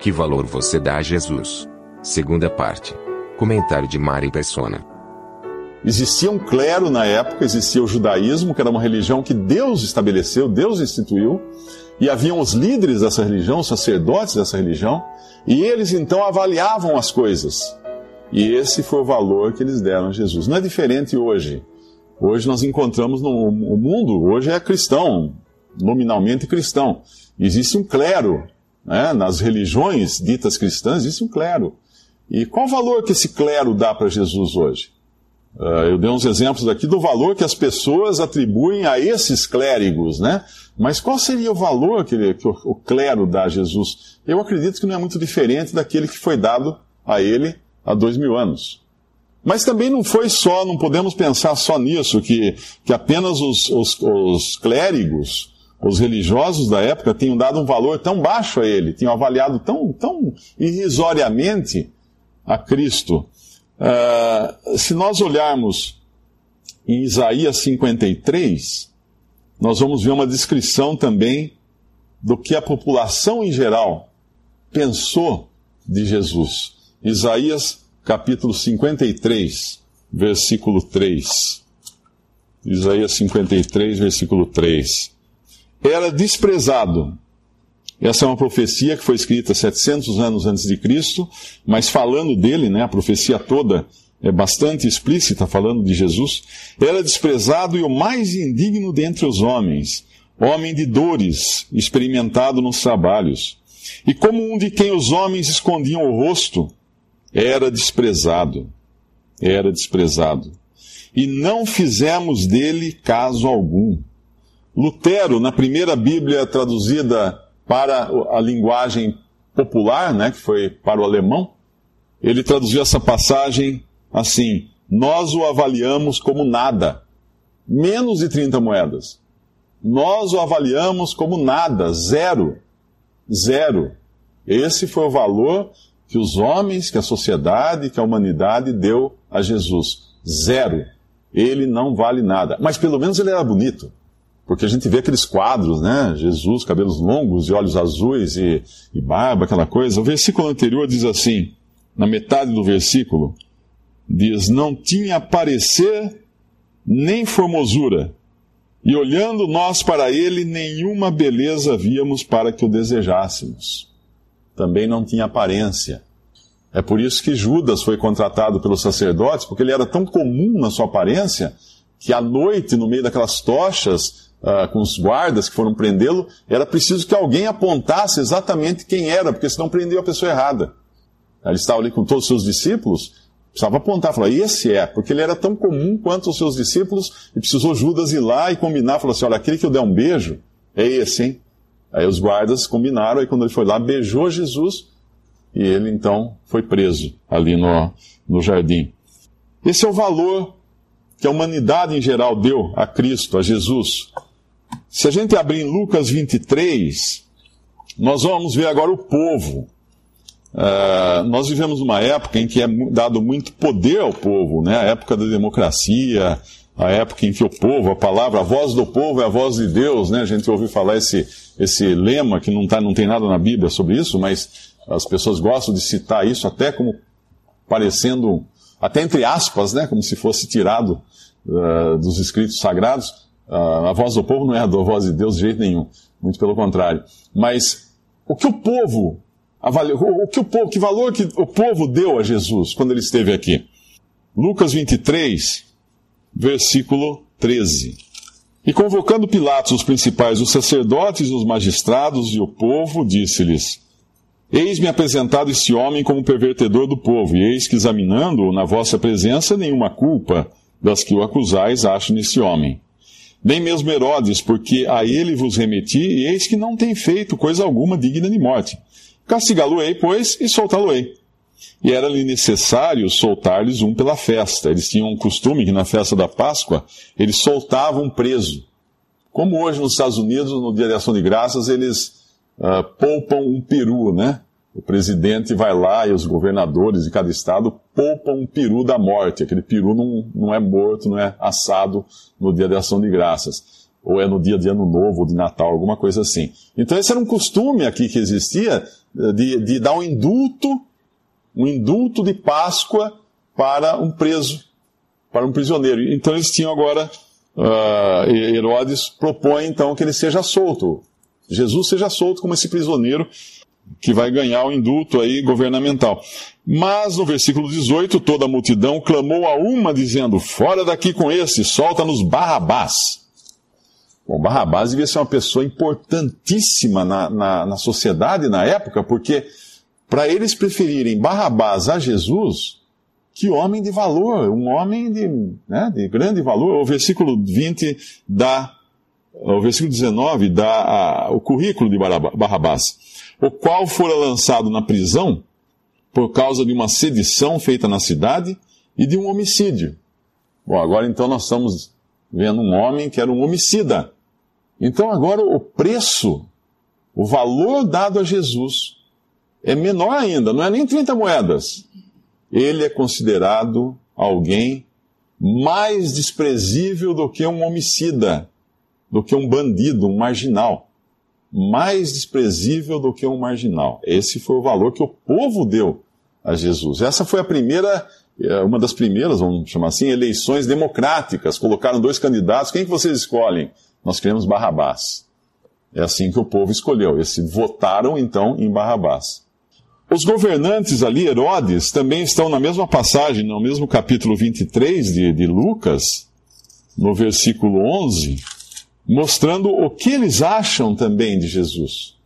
Que valor você dá a Jesus? Segunda parte. Comentário de Mari Persona. Existia um clero na época, existia o judaísmo, que era uma religião que Deus estabeleceu, Deus instituiu, e haviam os líderes dessa religião, os sacerdotes dessa religião, e eles então avaliavam as coisas. E esse foi o valor que eles deram a Jesus. Não é diferente hoje. Hoje nós encontramos no mundo, hoje é cristão, nominalmente cristão. Existe um clero, né? nas religiões ditas cristãs existe um clero. E qual o valor que esse clero dá para Jesus hoje? Uh, eu dei uns exemplos aqui do valor que as pessoas atribuem a esses clérigos, né? Mas qual seria o valor que, ele, que o, o, clero dá a Jesus? Eu acredito que não é muito diferente daquele que foi dado a ele há dois mil anos. Mas também não foi só, não podemos pensar só nisso, que, que apenas os, os, os clérigos, os religiosos da época, tinham dado um valor tão baixo a ele, tinham avaliado tão, tão irrisoriamente a Cristo. Uh, se nós olharmos em Isaías 53, nós vamos ver uma descrição também do que a população em geral pensou de Jesus. Isaías capítulo 53, versículo 3. Isaías 53, versículo 3. Era desprezado essa é uma profecia que foi escrita 700 anos antes de Cristo, mas falando dele, né, a profecia toda é bastante explícita, falando de Jesus. Era desprezado e o mais indigno dentre os homens, homem de dores, experimentado nos trabalhos. E como um de quem os homens escondiam o rosto, era desprezado. Era desprezado. E não fizemos dele caso algum. Lutero, na primeira Bíblia traduzida para a linguagem popular, né, que foi para o alemão, ele traduziu essa passagem assim: Nós o avaliamos como nada, menos de 30 moedas. Nós o avaliamos como nada, zero. Zero. Esse foi o valor que os homens, que a sociedade, que a humanidade deu a Jesus. Zero. Ele não vale nada. Mas pelo menos ele era bonito. Porque a gente vê aqueles quadros, né? Jesus, cabelos longos e olhos azuis e, e barba, aquela coisa. O versículo anterior diz assim, na metade do versículo, diz: Não tinha parecer nem formosura, e olhando nós para ele, nenhuma beleza víamos para que o desejássemos. Também não tinha aparência. É por isso que Judas foi contratado pelos sacerdotes, porque ele era tão comum na sua aparência, que à noite, no meio daquelas tochas, uh, com os guardas que foram prendê-lo, era preciso que alguém apontasse exatamente quem era, porque senão prendeu a pessoa errada. Ele estava ali com todos os seus discípulos, precisava apontar, falar, esse é, porque ele era tão comum quanto os seus discípulos, e precisou Judas ir lá e combinar, falar assim, olha, aquele que eu der um beijo, é esse, hein? Aí os guardas combinaram, e quando ele foi lá, beijou Jesus, e ele então foi preso ali no, no jardim. Esse é o valor que a humanidade em geral deu a Cristo, a Jesus. Se a gente abrir em Lucas 23, nós vamos ver agora o povo. Uh, nós vivemos uma época em que é dado muito poder ao povo, né? a época da democracia, a época em que o povo, a palavra, a voz do povo é a voz de Deus. Né? A gente ouviu falar esse, esse lema que não, tá, não tem nada na Bíblia sobre isso, mas as pessoas gostam de citar isso até como parecendo, até entre aspas, né? como se fosse tirado uh, dos escritos sagrados. Uh, a voz do povo não é a voz de Deus de jeito nenhum, muito pelo contrário. Mas o que o povo avaliou, o que o povo, que valor que o povo deu a Jesus quando ele esteve aqui? Lucas 23, versículo 13. E convocando Pilatos os principais, os sacerdotes, os magistrados e o povo, disse-lhes: Eis-me apresentado este homem como pervertedor do povo, e eis que examinando-o na vossa presença, nenhuma culpa das que o acusais acho nesse homem. Nem mesmo Herodes, porque a ele vos remeti, e eis que não tem feito coisa alguma digna de morte. Castigá-lo-ei, pois, e soltá-lo-ei. E era-lhe necessário soltar-lhes um pela festa. Eles tinham um costume que na festa da Páscoa eles soltavam um preso. Como hoje nos Estados Unidos, no Dia de Ação de Graças, eles uh, poupam um peru, né? O presidente vai lá e os governadores de cada estado poupam um peru da morte. Aquele peru não, não é morto, não é assado no dia de ação de graças. Ou é no dia de ano novo, ou de Natal, alguma coisa assim. Então esse era um costume aqui que existia de, de dar um indulto, um indulto de Páscoa para um preso, para um prisioneiro. Então eles tinham agora, uh, Herodes propõe então que ele seja solto. Jesus seja solto como esse prisioneiro que vai ganhar o indulto aí governamental. Mas no versículo 18, toda a multidão clamou a uma, dizendo: Fora daqui com esse, solta-nos Barrabás. Bom, Barrabás devia ser uma pessoa importantíssima na, na, na sociedade na época, porque para eles preferirem Barrabás a Jesus, que homem de valor, um homem de, né, de grande valor. O versículo 20 dá, o versículo 19 dá a, o currículo de Barrabás o qual fora lançado na prisão por causa de uma sedição feita na cidade e de um homicídio. Bom, agora então nós estamos vendo um homem que era um homicida. Então agora o preço, o valor dado a Jesus é menor ainda, não é nem 30 moedas. Ele é considerado alguém mais desprezível do que um homicida, do que um bandido, um marginal mais desprezível do que um marginal. Esse foi o valor que o povo deu a Jesus. Essa foi a primeira, é, uma das primeiras, vamos chamar assim, eleições democráticas. Colocaram dois candidatos. Quem que vocês escolhem? Nós queremos Barrabás. É assim que o povo escolheu. Eles votaram então em Barrabás. Os governantes ali, Herodes, também estão na mesma passagem, no mesmo capítulo 23 de, de Lucas, no versículo 11 mostrando o que eles acham também de Jesus.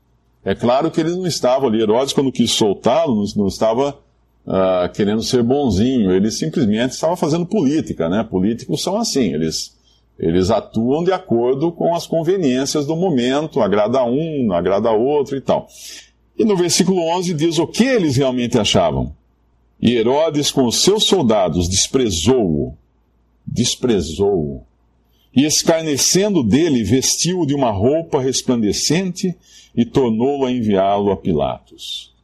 É claro que eles não estavam ali, Herodes, quando quis soltá-lo, não estava uh, querendo ser bonzinho, ele simplesmente estava fazendo política, né? Políticos são assim, eles, eles atuam de acordo com as conveniências do momento, agrada um, agrada outro e tal. E no versículo 11 diz o que eles realmente achavam. E Herodes, com os seus soldados, desprezou-o. Desprezou-o e escarnecendo dele, vestiu-o de uma roupa resplandecente e tornou-o a enviá-lo a Pilatos.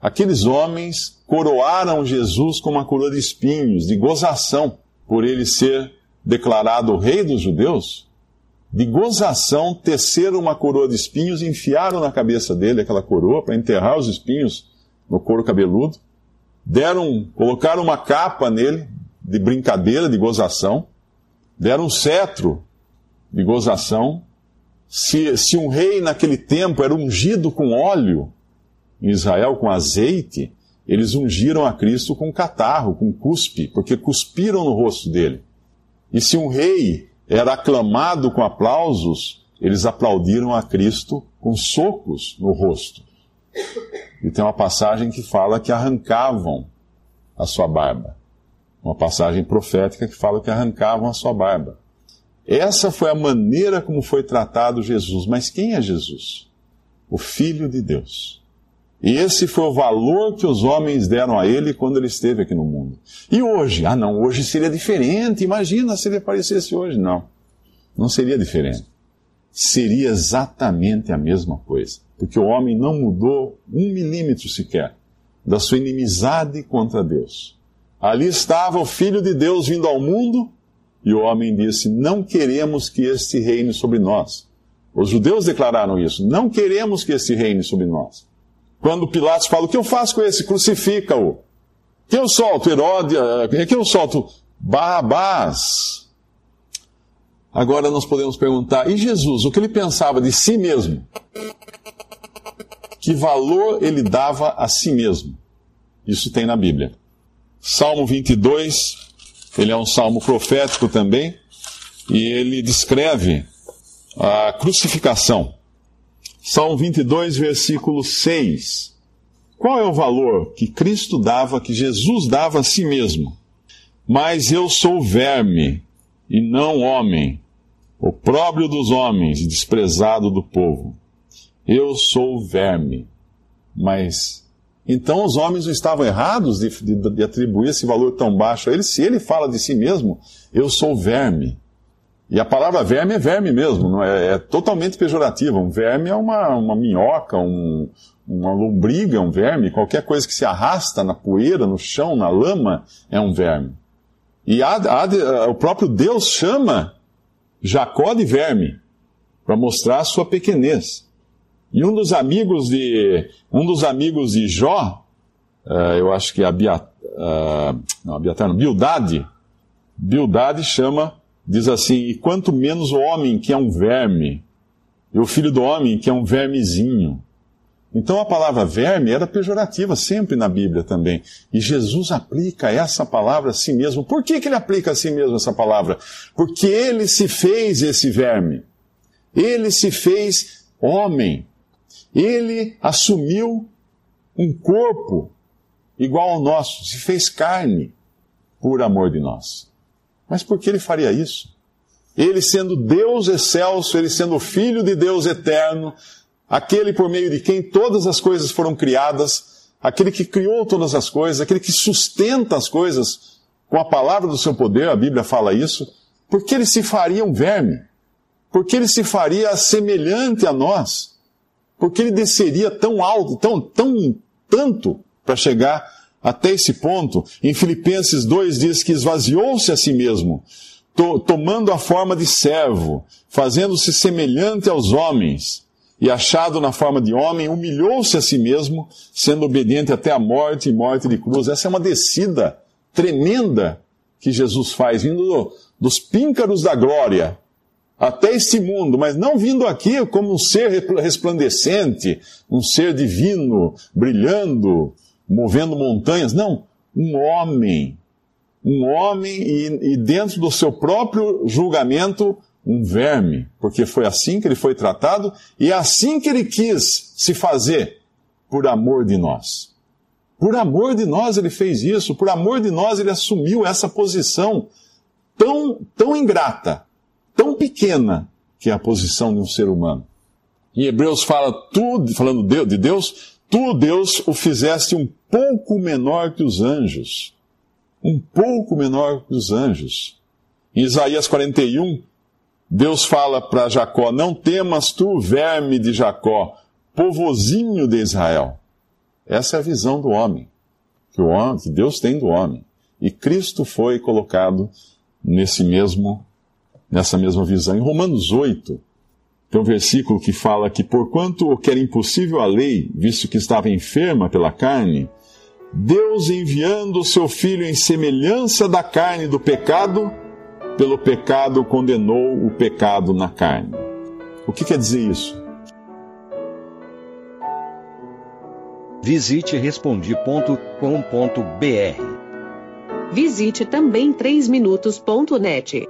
Aqueles homens coroaram Jesus com uma coroa de espinhos, de gozação, por ele ser declarado rei dos judeus. De gozação, teceram uma coroa de espinhos e enfiaram na cabeça dele aquela coroa para enterrar os espinhos no couro cabeludo. Deram, colocaram uma capa nele de brincadeira, de gozação deram um cetro de gozação. Se, se um rei naquele tempo era ungido com óleo, em Israel com azeite, eles ungiram a Cristo com catarro, com cuspe, porque cuspiram no rosto dele. E se um rei era aclamado com aplausos, eles aplaudiram a Cristo com socos no rosto. E tem uma passagem que fala que arrancavam a sua barba. Uma passagem profética que fala que arrancavam a sua barba. Essa foi a maneira como foi tratado Jesus. Mas quem é Jesus? O Filho de Deus. E esse foi o valor que os homens deram a ele quando ele esteve aqui no mundo. E hoje? Ah, não, hoje seria diferente. Imagina se ele aparecesse hoje. Não, não seria diferente. Seria exatamente a mesma coisa. Porque o homem não mudou um milímetro sequer da sua inimizade contra Deus. Ali estava o Filho de Deus vindo ao mundo, e o homem disse: Não queremos que este reine sobre nós. Os judeus declararam isso: Não queremos que este reine sobre nós. Quando Pilatos fala: O que eu faço com esse? Crucifica-o. Que eu solto Herodes, eh, que eu solto Barrabás. Agora nós podemos perguntar: e Jesus, o que ele pensava de si mesmo? Que valor ele dava a si mesmo? Isso tem na Bíblia. Salmo 22, ele é um salmo profético também, e ele descreve a crucificação. Salmo 22, versículo 6. Qual é o valor que Cristo dava, que Jesus dava a si mesmo? Mas eu sou verme e não homem, opróbrio dos homens e desprezado do povo. Eu sou verme. Mas então os homens não estavam errados de, de, de, atribuir esse valor tão baixo a ele, se ele fala de si mesmo, eu sou verme. E a palavra verme é verme mesmo, não é, é totalmente pejorativa. Um verme é uma, uma minhoca, um, uma lombriga, um verme, qualquer coisa que se arrasta na poeira, no chão, na lama, é um verme. E há, há, o próprio Deus chama Jacó de verme, para mostrar a sua pequenez. E um dos amigos de, um dos amigos de Jó, uh, eu acho que é Abiat, uh, não, Abiatar, não, Bildade, Bildade chama, diz assim, e quanto menos o homem que é um verme, e o filho do homem que é um vermezinho. Então a palavra verme era pejorativa sempre na Bíblia também. E Jesus aplica essa palavra a si mesmo. Por que, que ele aplica a si mesmo essa palavra? Porque ele se fez esse verme. Ele se fez homem. Ele assumiu um corpo igual ao nosso, se fez carne por amor de nós. Mas por que ele faria isso? Ele sendo Deus excelso, ele sendo filho de Deus eterno, aquele por meio de quem todas as coisas foram criadas, aquele que criou todas as coisas, aquele que sustenta as coisas com a palavra do seu poder, a Bíblia fala isso, porque ele se faria um verme, porque ele se faria semelhante a nós, porque ele desceria tão alto, tão, tão, tanto para chegar até esse ponto. Em Filipenses 2 diz que esvaziou-se a si mesmo, to, tomando a forma de servo, fazendo-se semelhante aos homens e achado na forma de homem, humilhou-se a si mesmo, sendo obediente até a morte e morte de cruz. Essa é uma descida tremenda que Jesus faz, vindo do, dos píncaros da glória até este mundo, mas não vindo aqui como um ser resplandecente, um ser divino, brilhando, movendo montanhas. Não, um homem. Um homem e, e dentro do seu próprio julgamento, um verme, porque foi assim que ele foi tratado e é assim que ele quis se fazer por amor de nós. Por amor de nós ele fez isso, por amor de nós ele assumiu essa posição tão, tão ingrata, tão pequena que é a posição de um ser humano. Em Hebreus fala tudo, falando de Deus, tu, Deus, o fizeste um pouco menor que os anjos. Um pouco menor que os anjos. Em Isaías 41, Deus fala para Jacó: Não temas tu, verme de Jacó, povozinho de Israel. Essa é a visão do homem, que, o homem, que Deus tem do homem. E Cristo foi colocado nesse mesmo, nessa mesma visão. Em Romanos 8, tem um versículo que fala que, porquanto o que era impossível à lei, visto que estava enferma pela carne, Deus enviando o seu Filho em semelhança da carne do pecado, pelo pecado condenou o pecado na carne. O que quer dizer isso? Visite respondi.com.br. Visite também 3minutos.net.